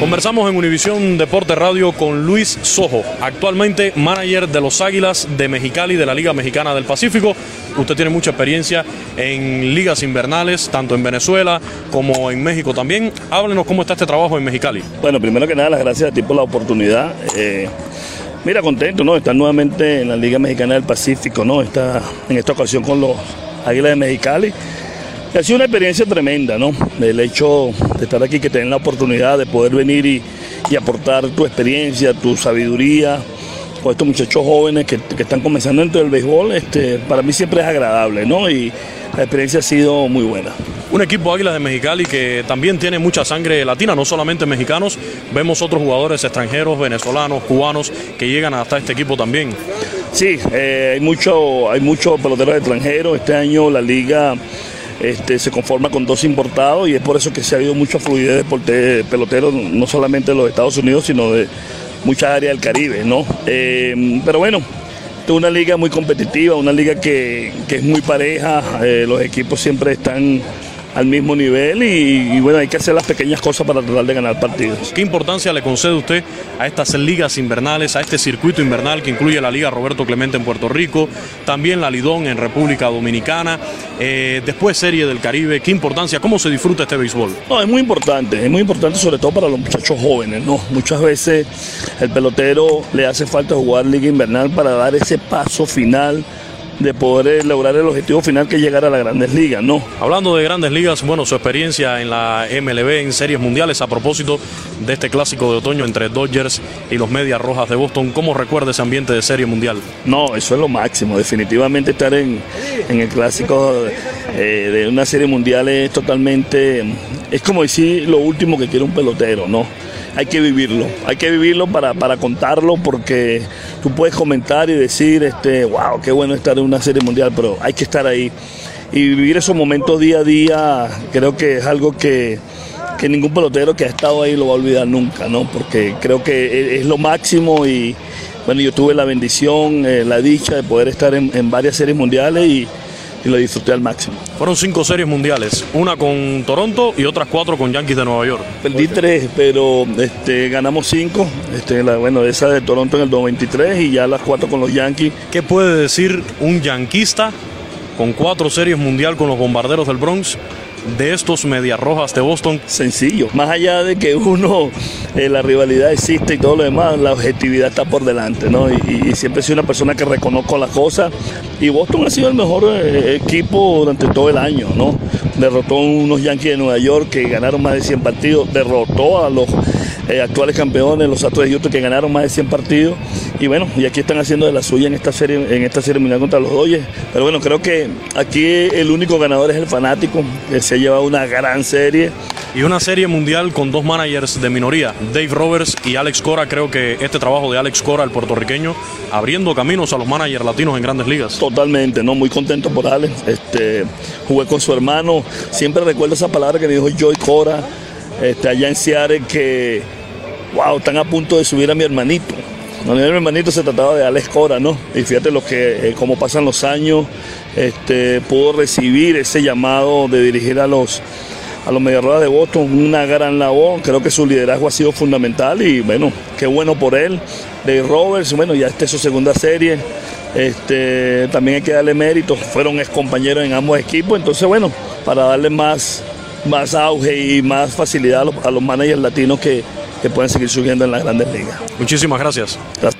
Conversamos en Univisión Deporte Radio con Luis Sojo, actualmente manager de los Águilas de Mexicali de la Liga Mexicana del Pacífico. Usted tiene mucha experiencia en ligas invernales, tanto en Venezuela como en México también. Háblenos cómo está este trabajo en Mexicali. Bueno, primero que nada, las gracias a ti por la oportunidad. Eh, mira, contento, ¿no? Estar nuevamente en la Liga Mexicana del Pacífico, ¿no? Está en esta ocasión con los Águilas de Mexicali. Ha sido una experiencia tremenda, ¿no? El hecho de estar aquí, que tener la oportunidad de poder venir y, y aportar tu experiencia, tu sabiduría con estos muchachos jóvenes que, que, están comenzando dentro del béisbol, este, para mí siempre es agradable, ¿no? Y la experiencia ha sido muy buena. Un equipo Águilas de Mexicali que también tiene mucha sangre latina, no solamente mexicanos, vemos otros jugadores extranjeros, venezolanos, cubanos, que llegan hasta este equipo también. Sí, eh, hay mucho, hay muchos peloteros extranjeros. Este año la liga este, se conforma con dos importados y es por eso que se ha habido mucha fluidez de peloteros, no solamente de los Estados Unidos, sino de muchas áreas del Caribe, ¿no? Eh, pero bueno, es una liga muy competitiva, una liga que, que es muy pareja, eh, los equipos siempre están al mismo nivel y, y, bueno, hay que hacer las pequeñas cosas para tratar de ganar partidos. ¿Qué importancia le concede usted a estas ligas invernales, a este circuito invernal que incluye la Liga Roberto Clemente en Puerto Rico, también la Lidón en República Dominicana, eh, después Serie del Caribe? ¿Qué importancia? ¿Cómo se disfruta este béisbol? No, es muy importante, es muy importante sobre todo para los muchachos jóvenes, ¿no? Muchas veces el pelotero le hace falta jugar Liga Invernal para dar ese paso final de poder lograr el objetivo final que es llegar a las grandes ligas, ¿no? Hablando de grandes ligas, bueno, su experiencia en la MLB, en series mundiales, a propósito de este clásico de otoño entre Dodgers y los Medias Rojas de Boston, ¿cómo recuerda ese ambiente de serie mundial? No, eso es lo máximo, definitivamente estar en, en el clásico eh, de una serie mundial es totalmente, es como decir lo último que quiere un pelotero, ¿no? Hay que vivirlo, hay que vivirlo para, para, contarlo porque tú puedes comentar y decir, este, wow, qué bueno estar en una serie mundial, pero hay que estar ahí. Y vivir esos momentos día a día creo que es algo que, que ningún pelotero que ha estado ahí lo va a olvidar nunca, ¿no? Porque creo que es, lo máximo y bueno, yo tuve la bendición, eh, la dicha de poder estar en, en varias series mundiales y, y lo disfruté al máximo. Fueron cinco series mundiales, una con Toronto y otras cuatro con Yankees de Nueva York. Perdí tres, pero este, ganamos cinco. Este, la, bueno, esa de Toronto en el 93 y ya las cuatro con los Yankees. ¿Qué puede decir un yanquista con cuatro series mundial con los bombarderos del Bronx? De estos Medias Rojas de Boston? Sencillo, más allá de que uno, eh, la rivalidad existe y todo lo demás, la objetividad está por delante, ¿no? Y, y siempre he sido una persona que reconozco las cosas y Boston ha sido el mejor eh, equipo durante todo el año, ¿no? Derrotó a unos Yankees de Nueva York que ganaron más de 100 partidos, derrotó a los eh, actuales campeones, los Astros de Houston que ganaron más de 100 partidos. Y bueno, y aquí están haciendo de la suya en esta serie, en esta serie mundial contra los Dodgers. Pero bueno, creo que aquí el único ganador es el fanático, que se ha llevado una gran serie. Y una serie mundial con dos managers de minoría, Dave Roberts y Alex Cora. Creo que este trabajo de Alex Cora, el puertorriqueño, abriendo caminos a los managers latinos en grandes ligas. Totalmente, ¿no? Muy contento por Alex. Este, jugué con su hermano. Siempre recuerdo esa palabra que me dijo Joy Cora este, allá en Seattle que, wow, están a punto de subir a mi hermanito. No, mi hermanito se trataba de Alex Cora, ¿no? Y fíjate lo que, eh, cómo pasan los años, este, pudo recibir ese llamado de dirigir a los a los Mediarrojas de Boston una gran labor. Creo que su liderazgo ha sido fundamental y bueno, qué bueno por él. De Roberts, bueno, ya esta es su segunda serie. Este, también hay que darle mérito. Fueron ex compañeros en ambos equipos. Entonces, bueno, para darle más, más auge y más facilidad a los, a los managers latinos que, que pueden seguir subiendo en las grandes ligas. Muchísimas gracias. Gracias.